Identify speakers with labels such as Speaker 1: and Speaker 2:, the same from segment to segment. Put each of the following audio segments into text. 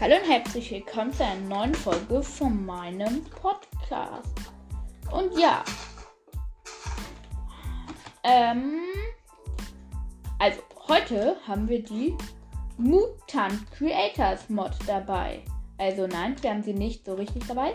Speaker 1: Hallo und herzlich willkommen zu einer neuen Folge von meinem Podcast. Und ja, ähm, also heute haben wir die Mutant Creators Mod dabei. Also nein, wir haben sie nicht so richtig dabei.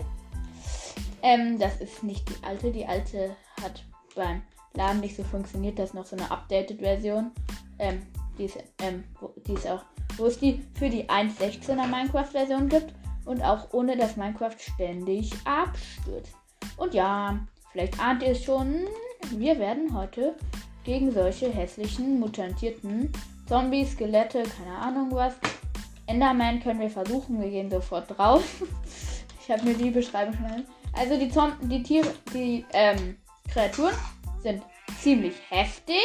Speaker 1: Ähm, das ist nicht die alte. Die alte hat beim Laden nicht so funktioniert. Das ist noch so eine updated Version. Ähm, die ist, ähm, die ist auch wo es die für die 1.16er Minecraft-Version gibt und auch ohne dass Minecraft ständig abstürzt. Und ja, vielleicht ahnt ihr es schon, wir werden heute gegen solche hässlichen, mutantierten Zombies, Skelette, keine Ahnung was. Enderman können wir versuchen, wir gehen sofort drauf. ich habe mir die Beschreibung schon. Also die Zom die Tiere, die ähm, Kreaturen sind ziemlich heftig.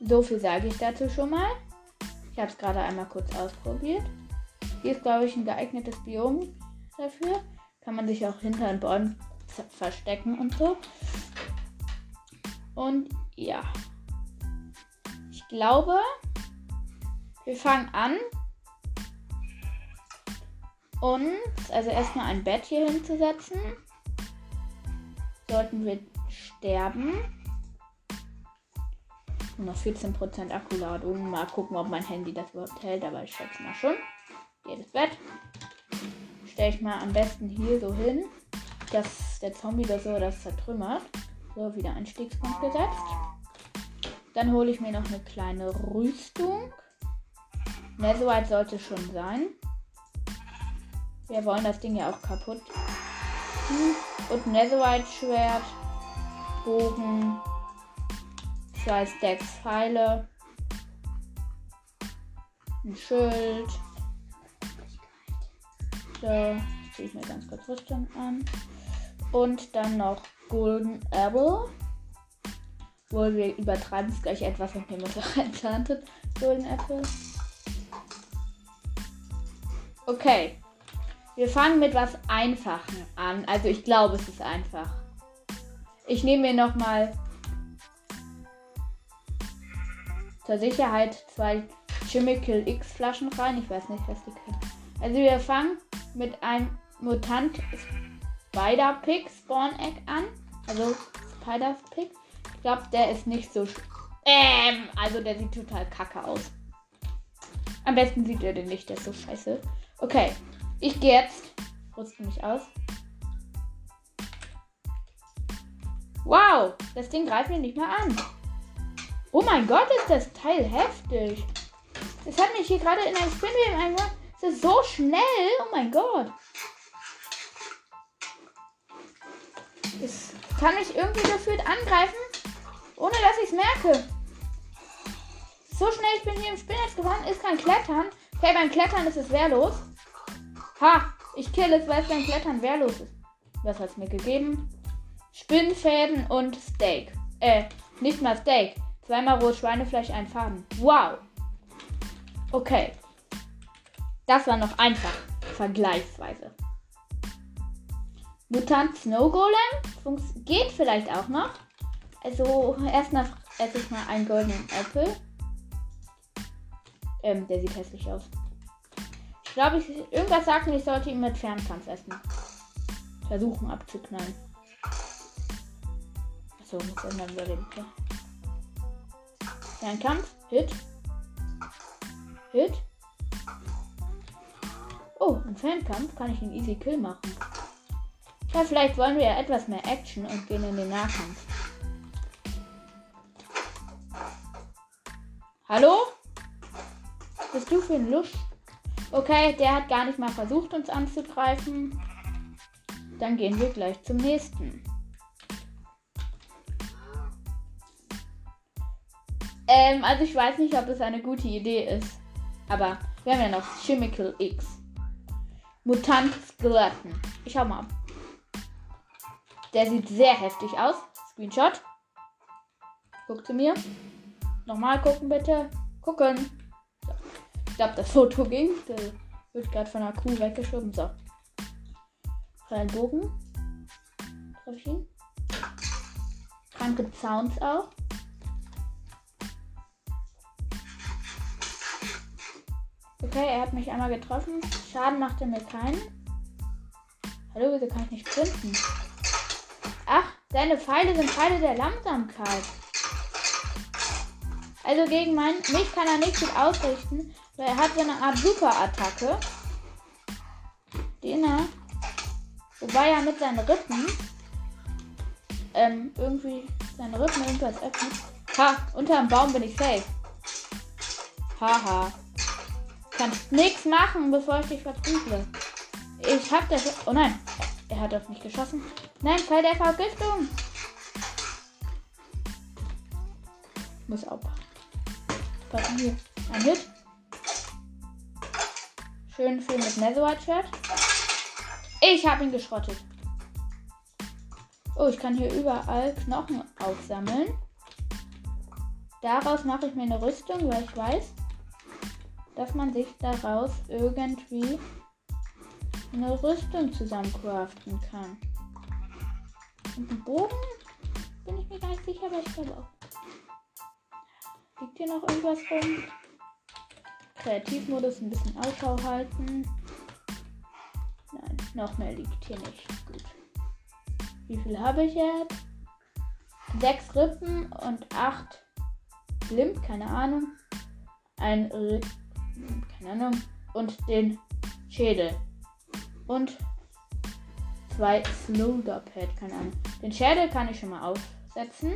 Speaker 1: So viel sage ich dazu schon mal. Ich habe es gerade einmal kurz ausprobiert. Hier ist, glaube ich, ein geeignetes Biom dafür. Kann man sich auch hinter den Bäumen verstecken und so. Und ja. Ich glaube, wir fangen an. Und also erstmal ein Bett hier hinzusetzen. Sollten wir sterben. Nur noch 14% Akkuladung. Mal gucken, ob mein Handy das überhaupt hält, aber ich schätze mal schon. Jedes Bett. Stelle ich mal am besten hier so hin, dass der Zombie oder so das zertrümmert. So, wieder Einstiegspunkt gesetzt. Dann hole ich mir noch eine kleine Rüstung. Ne, so weit sollte schon sein. Wir wollen das Ding ja auch kaputt. Und Netherite Schwert, Bogen, zwei Stacks Pfeile, ein Schild. So, ziehe ich mir ganz kurz Rüstung an. Und dann noch Golden Apple. Wohl, wir übertreiben es gleich etwas und uns auch enchanted Golden Apple. Okay. Wir fangen mit was Einfachen an. Also ich glaube, es ist einfach. Ich nehme mir nochmal zur Sicherheit zwei Chemical X Flaschen rein. Ich weiß nicht, was die können. Also wir fangen mit einem Mutant Spider Pig Spawn Egg an. Also Spider Pig. Ich glaube, der ist nicht so. Ähm, also der sieht total kacke aus. Am besten sieht er den nicht, der ist so scheiße. Okay, ich gehe jetzt. Rüste mich aus. Wow, das Ding greift mich nicht mehr an. Oh mein Gott, ist das Teil heftig. Es hat mich hier gerade in ein Spinwheel eingebracht. Es ist so schnell. Oh mein Gott. Es kann mich irgendwie gefühlt angreifen, ohne dass ich es merke. So schnell, ich bin hier im Spinnetz gefahren, ist kein Klettern. Okay, beim Klettern ist es wehrlos. Ha, ich kill es, weil es beim Klettern wehrlos ist. Was hat es mir gegeben? Spinnfäden und Steak. Äh, nicht mal Steak. Zweimal rohes Schweinefleisch, ein Faden. Wow. Okay. Das war noch einfach. Vergleichsweise. Mutant Snow Golem geht vielleicht auch noch. Also erstmal esse ich mal einen goldenen Apfel. Ähm, der sieht hässlich aus. Ich glaube, ich, irgendwas mir, ich sollte ihn mit Fernkampf essen. Versuchen abzuknallen. Achso, muss ändern überleben. Okay. Fernkampf. Hit. Hit. Oh, im Fernkampf kann ich einen Easy Kill machen. Ja, vielleicht wollen wir ja etwas mehr Action und gehen in den Nahkampf. Hallo? Bist du für ein Lusch? Okay, der hat gar nicht mal versucht, uns anzugreifen. Dann gehen wir gleich zum nächsten. Ähm, also ich weiß nicht, ob das eine gute Idee ist. Aber wir haben ja noch Chemical X. Mutant Skeletten. Ich schau mal. Der sieht sehr heftig aus. Screenshot. Guck zu mir. Nochmal gucken, bitte. Gucken. So. Ich glaube, das Foto ging. Der wird gerade von einer Kuh weggeschoben. So. Freien Bogen. Treff ich ihn. Kranke Sounds auch. Okay, er hat mich einmal getroffen. Schaden macht er mir keinen. Hallo, wieso kann ich nicht sprinten? Ach, seine Pfeile sind Pfeile der Langsamkeit. Also gegen mein, mich kann er nicht gut ausrichten, weil er hat so eine Art Super-Attacke. Den er, wobei er mit seinen Rippen ähm, irgendwie seine Rippen irgendwas öffnet. Ha, unter dem Baum bin ich safe. Haha. Kannst nichts machen, bevor ich dich verprügle. Ich hab das. Oh nein. Er hat auf mich geschossen. Nein, Fall der Vergiftung. Muss aufpassen. Passen hier. Ein Hit. Schön viel mit Netherite-Shirt. Ich habe ihn geschrottet. Oh, ich kann hier überall Knochen aufsammeln. Daraus mache ich mir eine Rüstung, weil ich weiß, dass man sich daraus irgendwie eine Rüstung zusammen craften kann. Und einen Bogen bin ich mir gar nicht sicher, aber ich glaube auch. Liegt hier noch irgendwas rum? Kreativmodus ein bisschen Ausschau halten. Nein, noch mehr liegt hier nicht. Gut. Wie viel habe ich jetzt? Sechs Rippen und acht Limp, keine Ahnung. Ein, R keine Ahnung. Und den Schädel. Und zwei Slowder Pad, keine Ahnung. Den Schädel kann ich schon mal aufsetzen.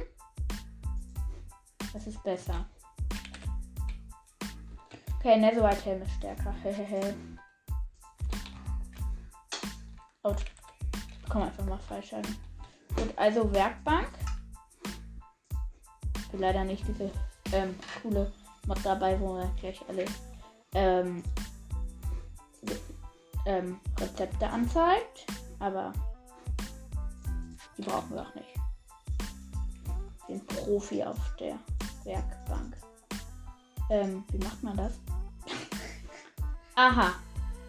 Speaker 1: Das ist besser. Okay, Netherite Helm ist stärker. Out. Komm einfach mal freischalten. Gut, also Werkbank. Ich bin leider nicht diese ähm, coole Mod dabei, wo man gleich alle ähm, ähm, Rezepte anzeigt. Aber die brauchen wir auch nicht. Den Profi auf der Werkbank. Ähm, wie macht man das? Aha.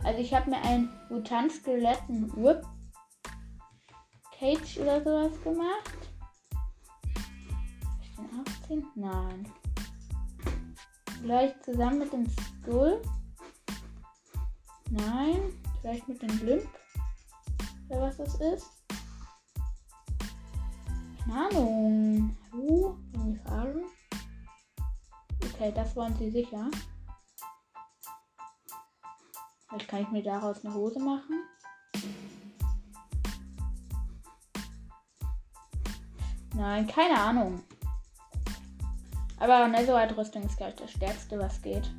Speaker 1: Also ich habe mir einen Mutant-Skeletten Whip Cage oder sowas gemacht. Ich bin 18? Nein. Vielleicht zusammen mit dem Skull. Nein. Vielleicht mit dem Blimp. Oder was das ist. Keine Ahnung. Uh, fragen. Okay, das wollen sie sicher. Vielleicht kann ich mir daraus eine Hose machen. Nein, keine Ahnung. Aber Netherite-Rüstung ist gleich das Stärkste, was geht.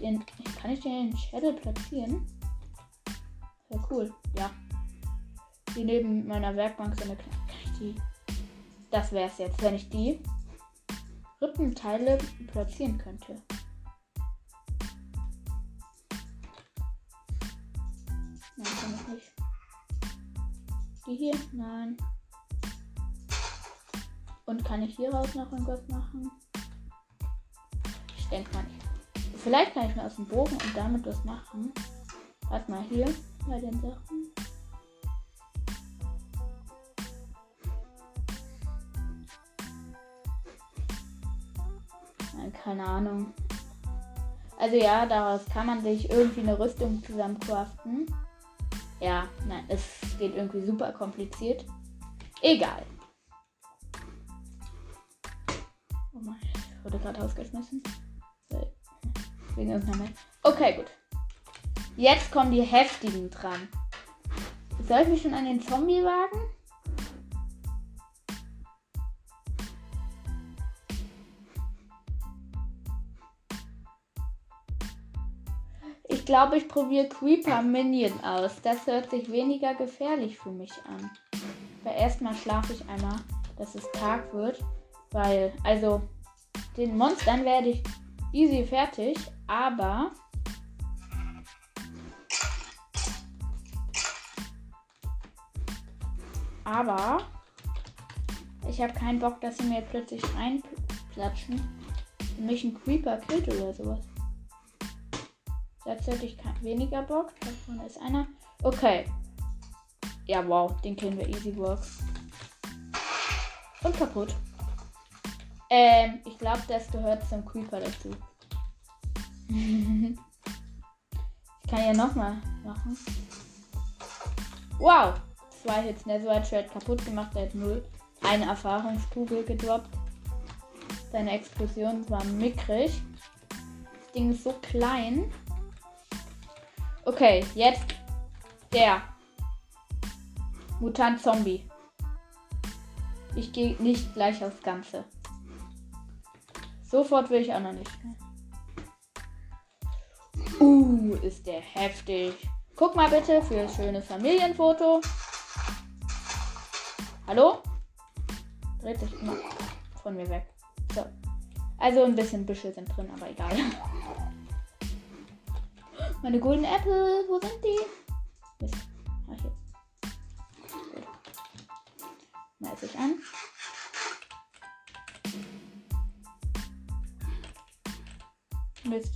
Speaker 1: Den, kann ich den Shadow platzieren? Ja, cool. Ja. Die neben meiner Werkbank sind eine Kann ich die. Das wäre es jetzt, wenn ich die Rippenteile platzieren könnte. Nein, kann ich nicht. Die hier? Nein. Und kann ich hieraus noch irgendwas machen? Ich denke mal nicht. Vielleicht kann ich mir aus dem Bogen und damit was machen. Warte mal hier bei den Sachen. Nein, keine Ahnung. Also ja, daraus kann man sich irgendwie eine Rüstung zusammen craften. Ja, nein, es geht irgendwie super kompliziert. Egal. Oh mein, ich wurde gerade ausgeschmissen. Okay, gut. Jetzt kommen die heftigen dran. Soll ich mich schon an den Zombie wagen? glaube, ich probiere Creeper Minion aus. Das hört sich weniger gefährlich für mich an. Aber erstmal schlafe ich einmal, dass es Tag wird. Weil, also, den Monstern werde ich easy fertig. Aber. Aber. Ich habe keinen Bock, dass sie mir plötzlich reinplatschen und mich ein Creeper killt oder sowas. Dazu hätte ich weniger Bock. Da vorne ist einer. Okay. Ja, wow. Den kennen wir easy work. Und kaputt. Ähm, ich glaube, das gehört zum Creeper dazu. ich kann ja nochmal machen. Wow! Zwei Hits Netherite Shred kaputt gemacht. Er hat null. Eine Erfahrungskugel gedroppt. Seine Explosion war mickrig. Das Ding ist so klein. Okay, jetzt der Mutant Zombie. Ich gehe nicht gleich aufs Ganze. Sofort will ich auch noch nicht. Uh, ist der heftig. Guck mal bitte für ein schönes Familienfoto. Hallo? Dreht sich immer von mir weg. So. Also ein bisschen Büsche sind drin, aber egal. Meine Golden Apple, wo sind die? Mist. Ah, hier. Mal sich an. Mist.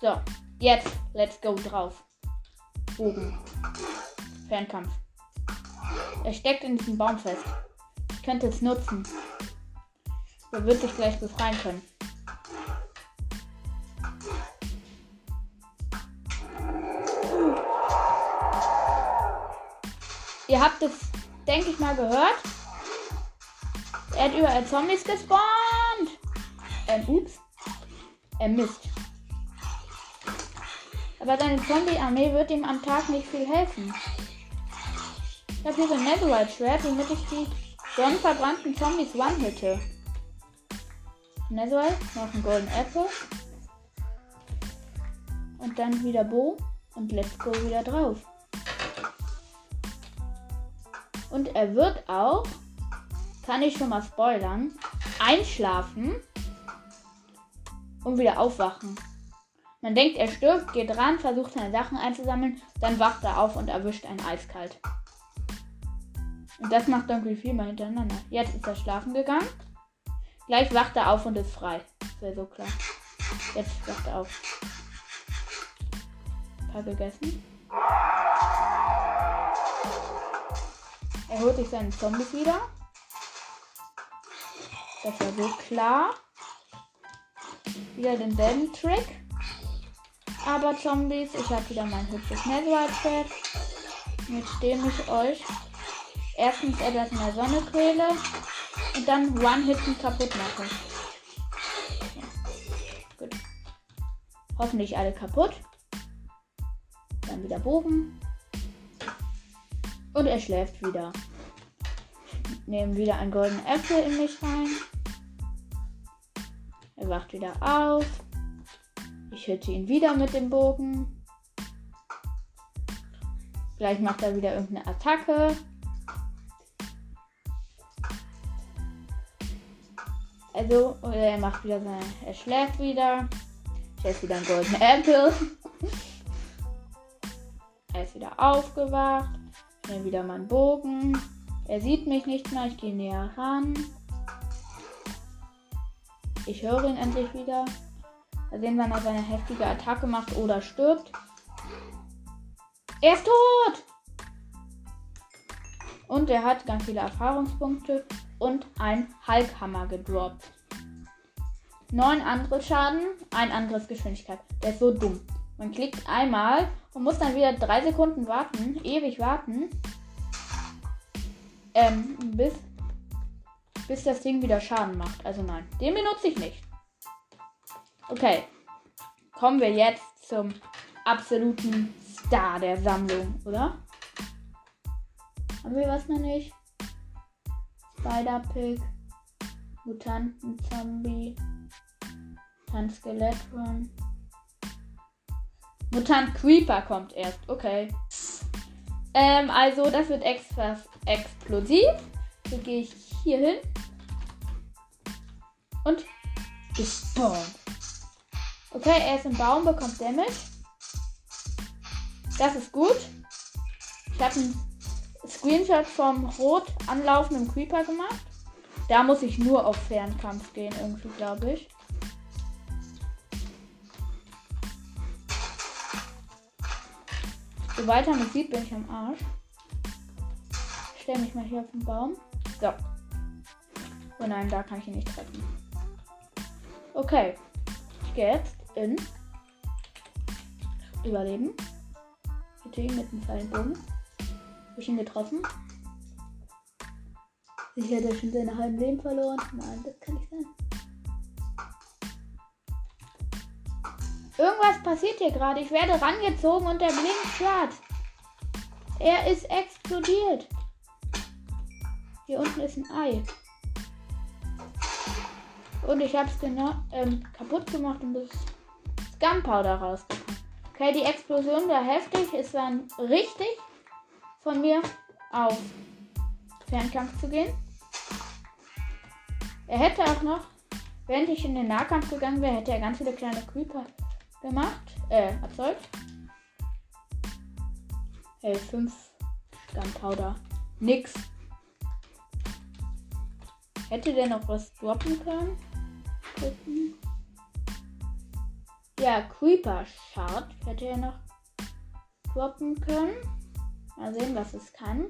Speaker 1: So, jetzt let's go drauf. Bogen. Fernkampf. Er steckt in diesem Baum fest. Ich könnte es nutzen. Er wird sich gleich befreien können. Ihr habt es, denke ich mal, gehört. Er hat überall Zombies gespawnt. Ähm, ups. Er misst. Aber seine Zombie-Armee wird ihm am Tag nicht viel helfen. Ich habe hier so ein Netherite Schwert, womit ich die sonnenverbrannten Zombies one-hitte. Netherite, noch ein Golden Apple. Und dann wieder Bo. Und let's go wieder drauf. Und er wird auch, kann ich schon mal spoilern, einschlafen und wieder aufwachen. Man denkt, er stirbt, geht ran, versucht seine Sachen einzusammeln, dann wacht er auf und erwischt einen eiskalt. Und das macht irgendwie viermal hintereinander. Jetzt ist er schlafen gegangen. Gleich wacht er auf und ist frei. Das wäre so klar. Jetzt wacht er auf. Ein paar gegessen. Er holt sich seine Zombies wieder. Das war so klar. Wieder denselben Trick. Aber Zombies, ich habe wieder mein hübsches Netherite-Set. Jetzt stehe ich euch erstens etwas der Sonne quäle und dann One-Hitten kaputt mache. Gut. Hoffentlich alle kaputt. Dann wieder Bogen. Und er schläft wieder. Nehmen wieder einen goldenen Äpfel in mich rein. Er wacht wieder auf. Ich hitte ihn wieder mit dem Bogen. Gleich macht er wieder irgendeine Attacke. Also, oder er macht wieder seine. Er schläft wieder. Ich esse wieder einen goldenen Apple. er ist wieder aufgewacht. Ich nehme wieder meinen Bogen. Er sieht mich nicht mehr. Ich gehe näher ran. Ich höre ihn endlich wieder. Da sehen wir, wann er seine heftige Attacke macht oder stirbt. Er ist tot! Und er hat ganz viele Erfahrungspunkte und ein Hulkhammer gedroppt. Neun Angriffsschaden, ein Angriffsgeschwindigkeit. Der ist so dumm. Man klickt einmal und muss dann wieder drei Sekunden warten, ewig warten, ähm, bis, bis das Ding wieder Schaden macht. Also nein, den benutze ich nicht. Okay, kommen wir jetzt zum absoluten Star der Sammlung, oder? Haben wir was noch nicht? Spider-Pig, Mutanten-Zombie, Mutant-Skeletron. Mutant Creeper kommt erst, okay. Ähm, also das wird extra explosiv. So gehe ich hier hin. Und gespawnt. Okay, er ist im Baum, bekommt Damage. Das ist gut. Ich habe einen Screenshot vom rot anlaufenden Creeper gemacht. Da muss ich nur auf Fernkampf gehen, irgendwie, glaube ich. So weiter mich sieht, bin ich am Arsch. Ich stelle mich mal hier auf den Baum. So. Oh nein, da kann ich ihn nicht treffen. Okay. gehe jetzt in Überleben. Bitte mit dem Pfeilenbogen. Ich ihn getroffen? Sicher, der schon seine halben Leben verloren. Nein, das kann nicht sein. Irgendwas passiert hier gerade. Ich werde rangezogen und der blinkt schwarz. Er ist explodiert. Hier unten ist ein Ei. Und ich habe es genau ähm, kaputt gemacht und das Gunpowder rausgekommen. Okay, die Explosion war heftig. Es war richtig von mir auf Fernkampf zu gehen. Er hätte auch noch, während ich in den Nahkampf gegangen wäre, hätte er ganz viele kleine Creeper gemacht, äh, erzeugt. Hey, 5 Gunpowder. Nix. Hätte der noch was droppen können? Gucken. Ja, Creeper Shard hätte er noch droppen können. Mal sehen, was es kann.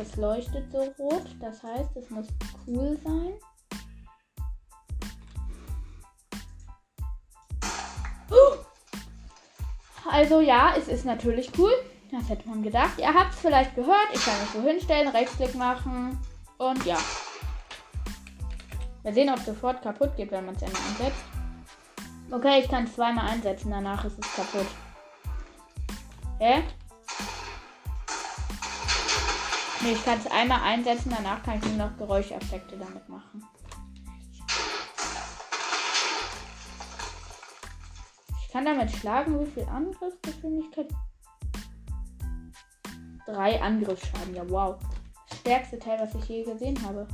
Speaker 1: Es leuchtet so rot, das heißt, es muss cool sein. Also ja, es ist natürlich cool. Das hätte man gedacht. Ihr habt es vielleicht gehört. Ich kann mich so hinstellen, Rechtsklick machen und ja. Mal sehen, ob es sofort kaputt geht, wenn man es einmal einsetzt. Okay, ich kann es zweimal einsetzen, danach ist es kaputt. Hä? Nee, ich kann es einmal einsetzen, danach kann ich nur noch Geräuscheffekte damit machen. Ich kann damit schlagen, wie viel Angriffsgeschwindigkeit? Drei Angriffsschaden, ja wow. Das stärkste Teil, was ich je gesehen habe.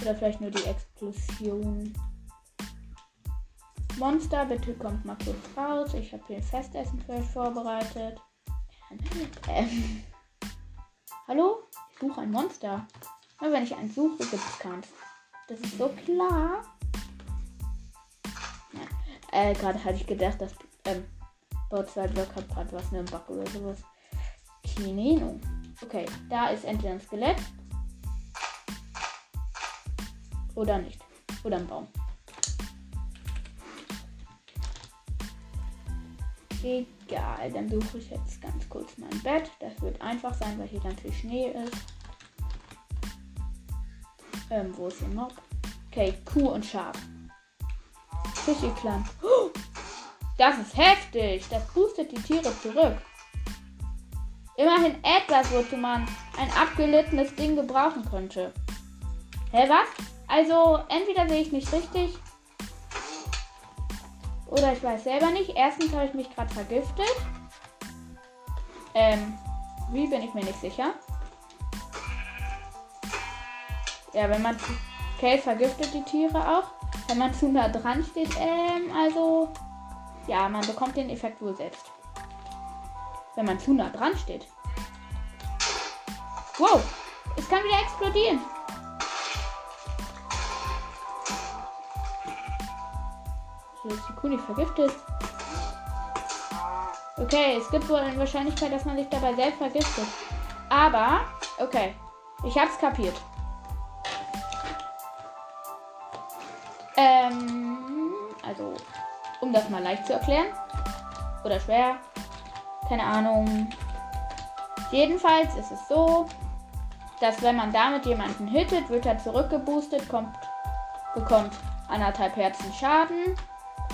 Speaker 1: Oder vielleicht nur die Explosion. Monster, bitte kommt mal kurz raus. Ich habe hier ein Festessen für euch vorbereitet. Ähm. Hallo? Ich suche ein Monster. Nur wenn ich eins suche, gibt es keins. Das ist so klar. Ja. Äh, gerade hatte ich gedacht, dass ähm, Bautzeit Block hat gerade was, ne, Bug oder sowas. Ahnung. Okay, da ist entweder ein Skelett. Oder nicht. Oder ein Baum. Egal, dann suche ich jetzt ganz kurz mein Bett. Das wird einfach sein, weil hier ganz viel Schnee ist. Ähm, wo ist der Mob? Okay, Kuh und Schaf. Fischiklan. Oh, das ist heftig. Das boostet die Tiere zurück. Immerhin etwas, wozu man ein abgelittenes Ding gebrauchen könnte. Hä, was? Also, entweder sehe ich nicht richtig oder ich weiß selber nicht. Erstens habe ich mich gerade vergiftet. Ähm, wie bin ich mir nicht sicher. Ja, wenn man. Okay, vergiftet die Tiere auch. Wenn man zu nah dran steht, ähm, also. Ja, man bekommt den Effekt wohl selbst. Wenn man zu nah dran steht. Wow, es kann wieder explodieren. Ist die Kuh nicht vergiftet. Okay, es gibt wohl eine Wahrscheinlichkeit, dass man sich dabei selbst vergiftet. Aber, okay, ich hab's kapiert. Ähm, also, um das mal leicht zu erklären. Oder schwer. Keine Ahnung. Jedenfalls ist es so, dass wenn man damit jemanden hittet, wird er zurückgeboostet, kommt, bekommt anderthalb Herzen Schaden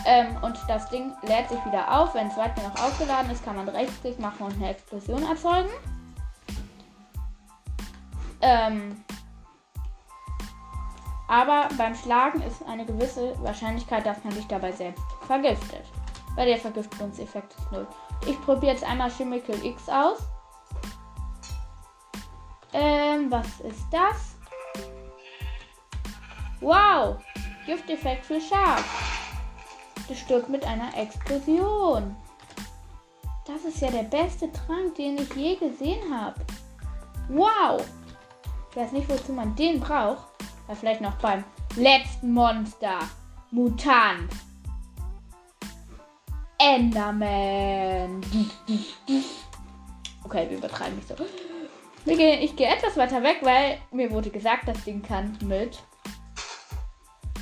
Speaker 1: ähm, und das Ding lädt sich wieder auf. Wenn es weiter noch aufgeladen ist, kann man Rechtsklick machen und eine Explosion erzeugen. Ähm, aber beim Schlagen ist eine gewisse Wahrscheinlichkeit, dass man sich dabei selbst vergiftet. Weil der Vergiftungseffekt ist null. Ich probiere jetzt einmal Chemical X aus. Ähm, was ist das? Wow! Gifteffekt für Schaf stirbt mit einer Explosion. Das ist ja der beste Trank, den ich je gesehen habe. Wow! Ich weiß nicht, wozu man den braucht. Aber vielleicht noch beim letzten Monster. Mutant. Enderman. Okay, wir übertreiben nicht so. Ich gehe etwas weiter weg, weil mir wurde gesagt, das Ding kann mit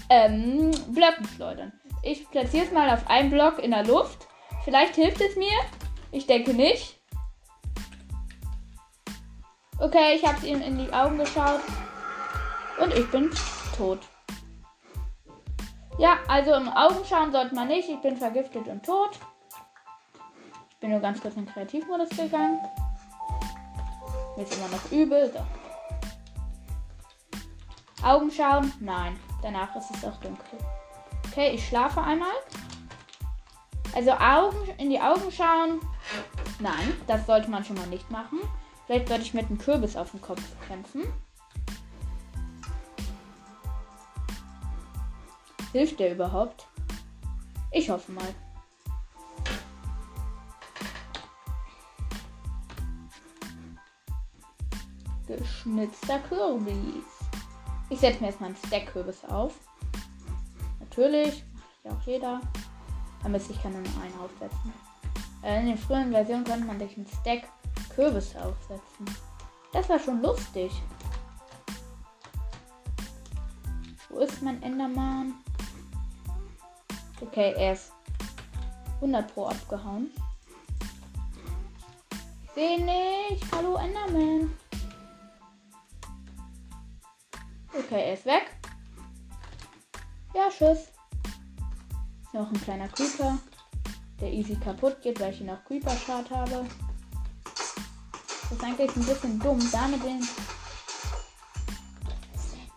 Speaker 1: ähm, Blöcken schleudern. Ich platziere es mal auf einen Block in der Luft. Vielleicht hilft es mir. Ich denke nicht. Okay, ich habe ihm in die Augen geschaut. Und ich bin tot. Ja, also im Augen schauen sollte man nicht. Ich bin vergiftet und tot. Ich bin nur ganz kurz in den Kreativmodus gegangen. Mir ist immer noch übel. So. Augen schauen? Nein. Danach ist es auch dunkel. Okay, ich schlafe einmal. Also Augen in die Augen schauen? Nein, das sollte man schon mal nicht machen. Vielleicht sollte ich mit einem Kürbis auf dem Kopf kämpfen. Hilft der überhaupt? Ich hoffe mal. Geschnitzter Kürbis. Ich setze mir erstmal einen Stack-Kürbis auf. Natürlich, macht ja auch jeder. Aber ich kann nur einen aufsetzen. Äh, in den früheren Versionen konnte man sich einen Stack Kürbis aufsetzen. Das war schon lustig. Wo ist mein Enderman? Okay, er ist 100 pro abgehauen. Ich sehe nicht. Hallo Enderman. Okay, er ist weg. Ja, tschüss. Noch ein kleiner Creeper, der easy kaputt geht, weil ich ihn auf Creeper-Schad habe. Das ist eigentlich ein bisschen dumm, damit den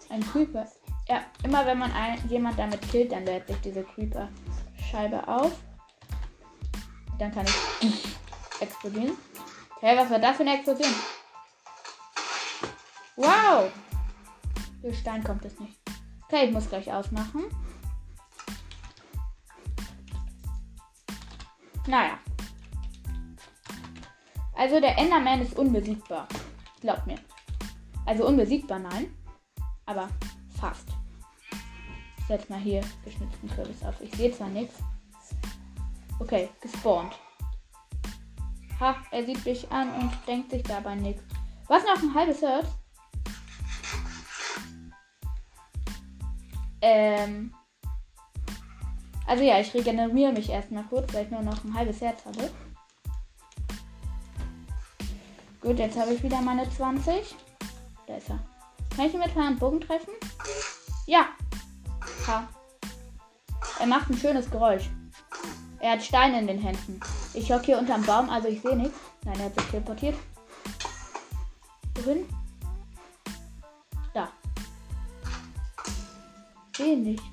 Speaker 1: ein Creeper. Ja, immer wenn man ein, jemand damit killt, dann lädt sich diese Creeper-Scheibe auf. Dann kann ich explodieren. Okay, was war das für eine Explosion? Wow! Durch Stein kommt es nicht. Okay, ich muss gleich ausmachen. Naja. Also der Enderman ist unbesiegbar. Glaub mir. Also unbesiegbar, nein. Aber fast. Ich setze mal hier geschnitzten Kürbis auf. Ich sehe zwar nichts. Okay, gespawnt. Ha, er sieht mich an und denkt sich dabei nichts. Was noch ein halbes Herz? Ähm. Also ja, ich regeneriere mich erstmal kurz, weil ich nur noch ein halbes Herz habe. Gut, jetzt habe ich wieder meine 20. Da ist er. Kann ich ihn mit meinem Bogen treffen? Ja. Ha. Er macht ein schönes Geräusch. Er hat Steine in den Händen. Ich hocke hier unterm Baum, also ich sehe nichts. Nein, er hat sich teleportiert. Wohin? Sehe nicht.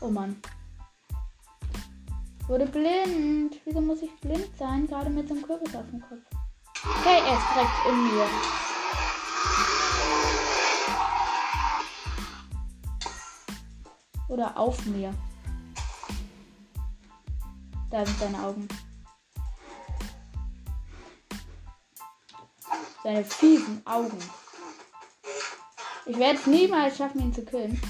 Speaker 1: Oh Mann. Wurde blind. Wieso muss ich blind sein? Gerade mit so einem Kürbis auf dem Kopf. Okay, er ist direkt in mir. Oder auf mir. Da sind seine Augen. Seine fiesen Augen. Ich werde es niemals schaffen, ihn zu killen.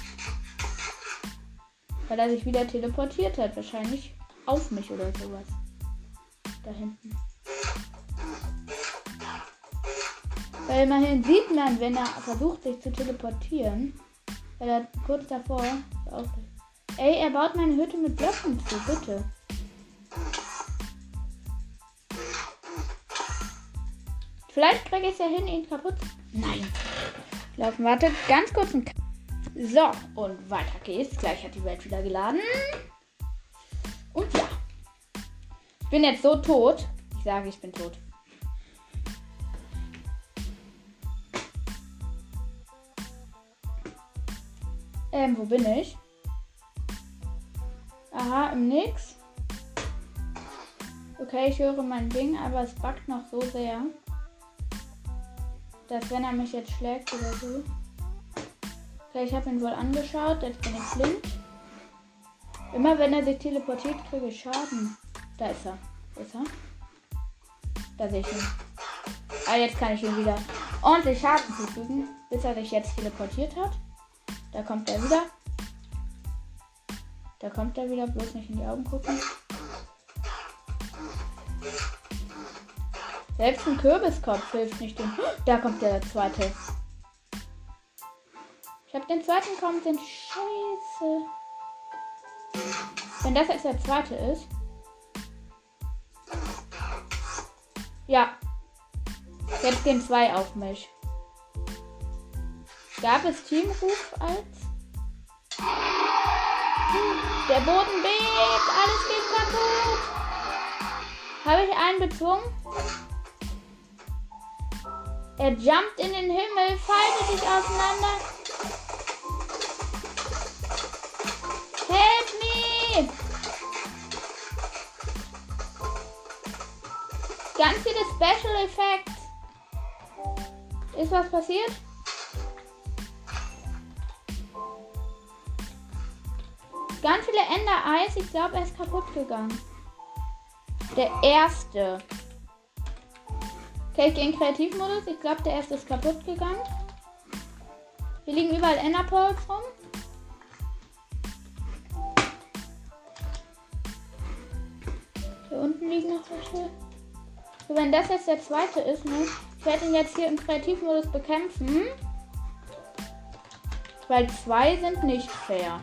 Speaker 1: Weil er sich wieder teleportiert hat. Wahrscheinlich auf mich oder sowas. Da hinten. Weil immerhin sieht man, wenn er versucht, sich zu teleportieren. Weil er kurz davor. Ey, er baut meine Hütte mit Blöcken zu, bitte. Vielleicht kriege ich es ja hin, ihn kaputt. Nein laufen. Warte, ganz kurz ein. So, und weiter geht's. Gleich hat die Welt wieder geladen. Und ja. Ich bin jetzt so tot. Ich sage, ich bin tot. Ähm, wo bin ich? Aha, im Nix. Okay, ich höre mein Ding, aber es backt noch so sehr dass wenn er mich jetzt schlägt oder so. Okay, ich habe ihn wohl angeschaut. Jetzt bin ich blind. Immer wenn er sich teleportiert, kriege ich Schaden. Da ist er. Ist er? Da sehe ich ihn. Ah, jetzt kann ich ihn wieder ordentlich Schaden zufügen, bis er sich jetzt teleportiert hat. Da kommt er wieder. Da kommt er wieder, bloß nicht in die Augen gucken. Selbst ein Kürbiskopf hilft nicht. Den da kommt der zweite. Ich habe den zweiten kaum den Scheiße. Wenn das jetzt der zweite ist. Ja. Jetzt gehen zwei auf mich. Gab es Teamruf als? Der Boden bebt, alles geht kaputt. Habe ich einen bezwungen? Er jumpt in den Himmel, faltet sich auseinander. Help me! Ganz viele Special Effects. Ist was passiert? Ganz viele Ender-Eis. Ich glaube, er ist kaputt gegangen. Der erste. Okay, ich gehe in Kreativmodus. Ich glaube, der erste ist kaputt gegangen. Hier liegen überall Enderpearls rum. Hier unten liegen noch welche. So, wenn das jetzt der zweite ist, ne? Ich werde ihn jetzt hier im Kreativmodus bekämpfen. Weil zwei sind nicht fair.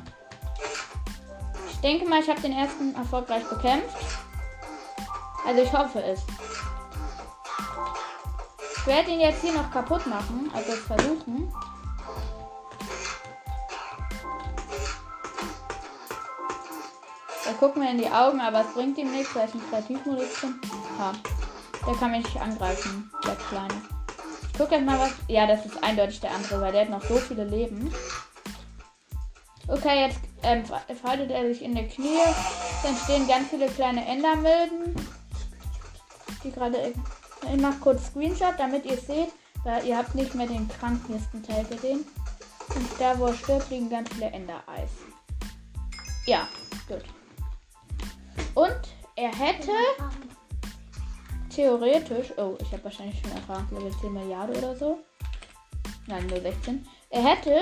Speaker 1: Ich denke mal, ich habe den ersten erfolgreich bekämpft. Also ich hoffe es. Ich werde ihn jetzt hier noch kaputt machen, also versuchen. Da gucken wir in die Augen, aber es bringt ihm nichts, weil ich einen Kreativmodus bin. Ha. Der kann mich nicht angreifen, der Kleine. Ich gucke jetzt mal was. Ja, das ist eindeutig der andere, weil der hat noch so viele Leben. Okay, jetzt ähm, faltet er sich in der Knie. Dann stehen ganz viele kleine Endermilben. Die gerade. Ich mache kurz Screenshot, damit ihr seht, weil ihr habt nicht mehr den krankesten Teil gesehen. Und da, wo er stirbt, liegen ganz viele Endereis. Ja, gut. Und er hätte theoretisch. Oh, ich habe wahrscheinlich schon erfahren, Level 10 Milliarden oder so. Nein, nur 16. Er hätte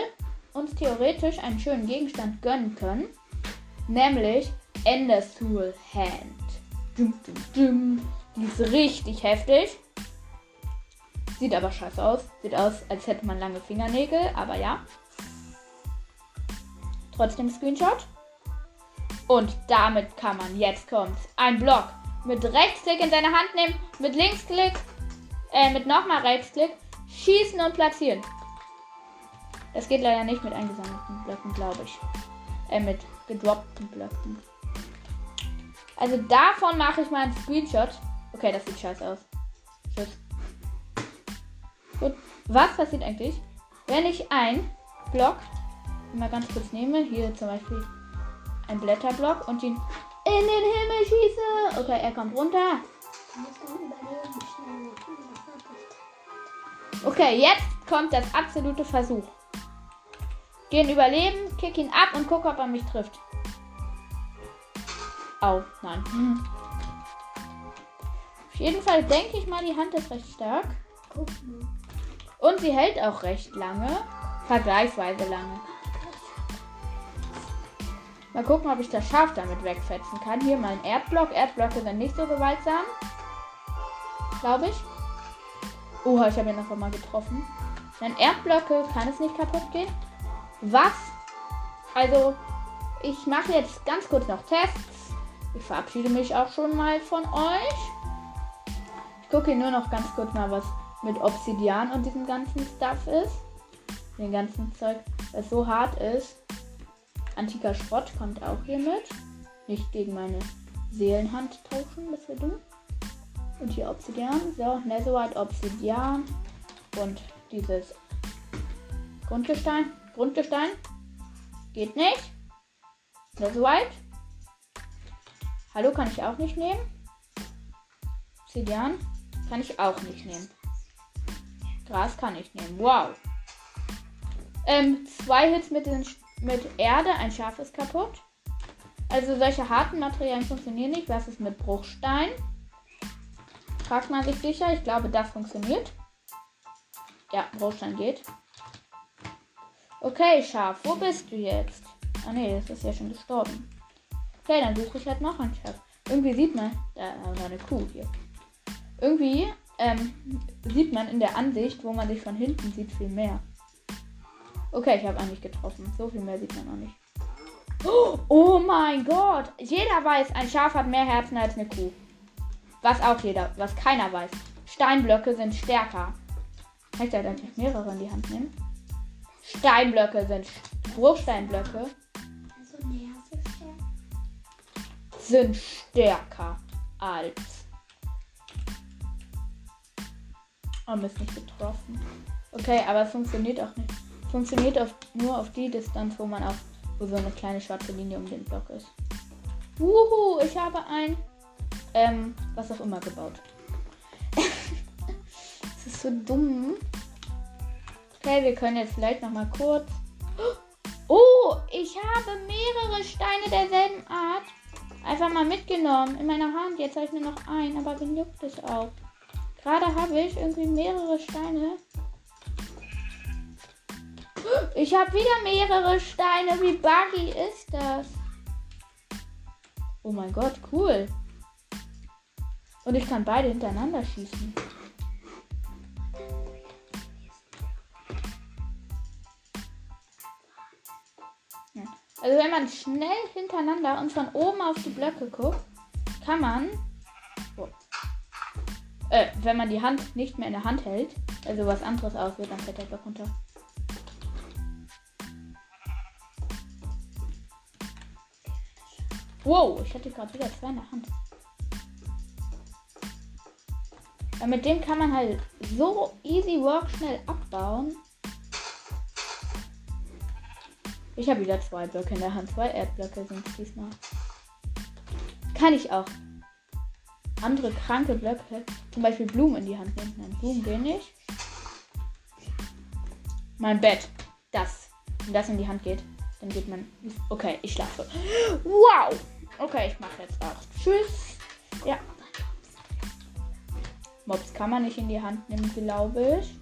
Speaker 1: uns theoretisch einen schönen Gegenstand gönnen können. Nämlich Endersoul Hand. Dum, dum, dum. Die ist richtig heftig. Sieht aber scheiße aus. Sieht aus, als hätte man lange Fingernägel, aber ja. Trotzdem Screenshot. Und damit kann man, jetzt kommt, ein Block mit Rechtsklick in seine Hand nehmen, mit Linksklick, äh, mit nochmal Rechtsklick, schießen und platzieren. Das geht leider nicht mit eingesammelten Blöcken, glaube ich. Äh, mit gedroppten Blöcken. Also davon mache ich mal einen Screenshot. Okay, das sieht scheiße aus. Tschüss. Gut. Was passiert eigentlich, wenn ich ein Block mal ganz kurz nehme, hier zum Beispiel ein Blätterblock und ihn in den Himmel schieße? Okay, er kommt runter. Okay, jetzt kommt das absolute Versuch. Gehen überleben, kick ihn ab und guck, ob er mich trifft. Au, nein. Auf jeden Fall denke ich mal, die Hand ist recht stark. Und sie hält auch recht lange. Vergleichsweise lange. Mal gucken, ob ich das Schaf damit wegfetzen kann. Hier mal ein Erdblock. Erdblöcke sind nicht so gewaltsam. Glaube ich. Oha, ich habe ihn einfach mal getroffen. Dann Erdblöcke kann es nicht kaputt gehen. Was? Also, ich mache jetzt ganz kurz noch Tests. Ich verabschiede mich auch schon mal von euch. Ich gucke nur noch ganz kurz mal, was mit Obsidian und diesem ganzen Stuff ist. Den ganzen Zeug, das so hart ist. Antiker Schrott kommt auch hier mit. Nicht gegen meine Seelenhand tauschen, das wäre dumm. Und hier Obsidian. So, Netherite Obsidian. Und dieses Grundgestein. Grundgestein. Geht nicht. White. Hallo kann ich auch nicht nehmen. Obsidian kann ich auch nicht nehmen. Gras kann ich nehmen. Wow. Ähm, zwei Hits mit, den, mit Erde. Ein Schaf ist kaputt. Also solche harten Materialien funktionieren nicht. Was ist mit Bruchstein? Fragt man sich sicher. Ich glaube, das funktioniert. Ja, Bruchstein geht. Okay, Schaf, wo bist du jetzt? Ah ne, das ist ja schon gestorben. Okay, dann suche ich halt noch ein Schaf. Irgendwie sieht man, da wir eine Kuh hier. Irgendwie ähm, sieht man in der Ansicht, wo man sich von hinten sieht, viel mehr. Okay, ich habe eigentlich getroffen. So viel mehr sieht man noch nicht. Oh mein Gott! Jeder weiß, ein Schaf hat mehr Herzen als eine Kuh. Was auch jeder, was keiner weiß. Steinblöcke sind stärker. Kann ich da eigentlich mehrere in die Hand nehmen? Steinblöcke sind Bruchsteinblöcke.
Speaker 2: Also.
Speaker 1: Sind stärker als. Oh, Mist, nicht getroffen. Okay, aber es funktioniert auch nicht. Funktioniert auf, nur auf die Distanz, wo man auch, wo so eine kleine schwarze Linie um den Block ist. Wuhu, ich habe ein, ähm, was auch immer gebaut. das ist so dumm. Okay, wir können jetzt vielleicht noch mal kurz. Oh, ich habe mehrere Steine derselben Art einfach mal mitgenommen in meiner Hand. Jetzt habe ich nur noch einen, aber wen juckt es auch? Gerade habe ich irgendwie mehrere Steine. Ich habe wieder mehrere Steine. Wie buggy ist das? Oh mein Gott, cool. Und ich kann beide hintereinander schießen. Also wenn man schnell hintereinander und von oben auf die Blöcke guckt, kann man. Äh, wenn man die Hand nicht mehr in der Hand hält, also was anderes auswählt, dann fällt der Block runter. Wow, ich hatte gerade wieder zwei in der Hand. Ja, mit dem kann man halt so easy work schnell abbauen. Ich habe wieder zwei Blöcke in der Hand. Zwei Erdblöcke sind es diesmal. Kann ich auch andere kranke Blöcke, zum Beispiel Blumen in die Hand nehmen. Nein, Blumen gehen nicht. Mein Bett. Das. Wenn das in die Hand geht, dann geht man. Okay, ich schlafe. Wow! Okay, ich mache jetzt auch. Tschüss. Ja. Mobs kann man nicht in die Hand nehmen, glaube ich.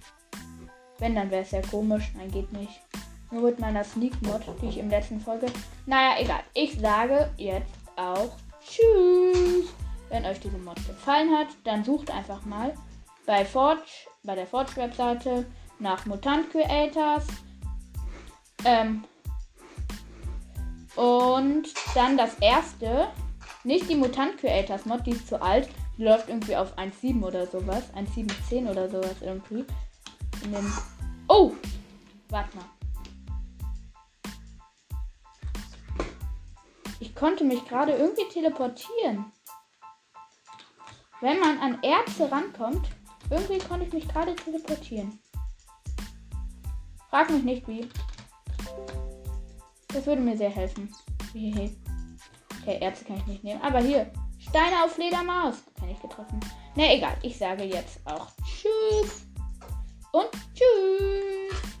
Speaker 1: Wenn, dann wäre es ja komisch. Nein, geht nicht. Nur mit meiner Sneak-Mod, die ich im letzten Folge. Naja, egal. Ich sage jetzt auch Tschüss. Wenn euch diese Mod gefallen hat, dann sucht einfach mal bei Forge, bei der Forge-Webseite nach Mutant Creators. Ähm, und dann das erste, nicht die Mutant Creators Mod, die ist zu alt. Die läuft irgendwie auf 1.7 oder sowas. 1.7.10 oder sowas irgendwie. Oh! Warte mal. Ich konnte mich gerade irgendwie teleportieren. Wenn man an Erze rankommt, irgendwie konnte ich mich gerade teleportieren. Frag mich nicht wie. Das würde mir sehr helfen. Okay, Erze kann ich nicht nehmen. Aber hier, Steine auf Fledermaus. Kann ich getroffen. Na egal, ich sage jetzt auch Tschüss. Und Tschüss.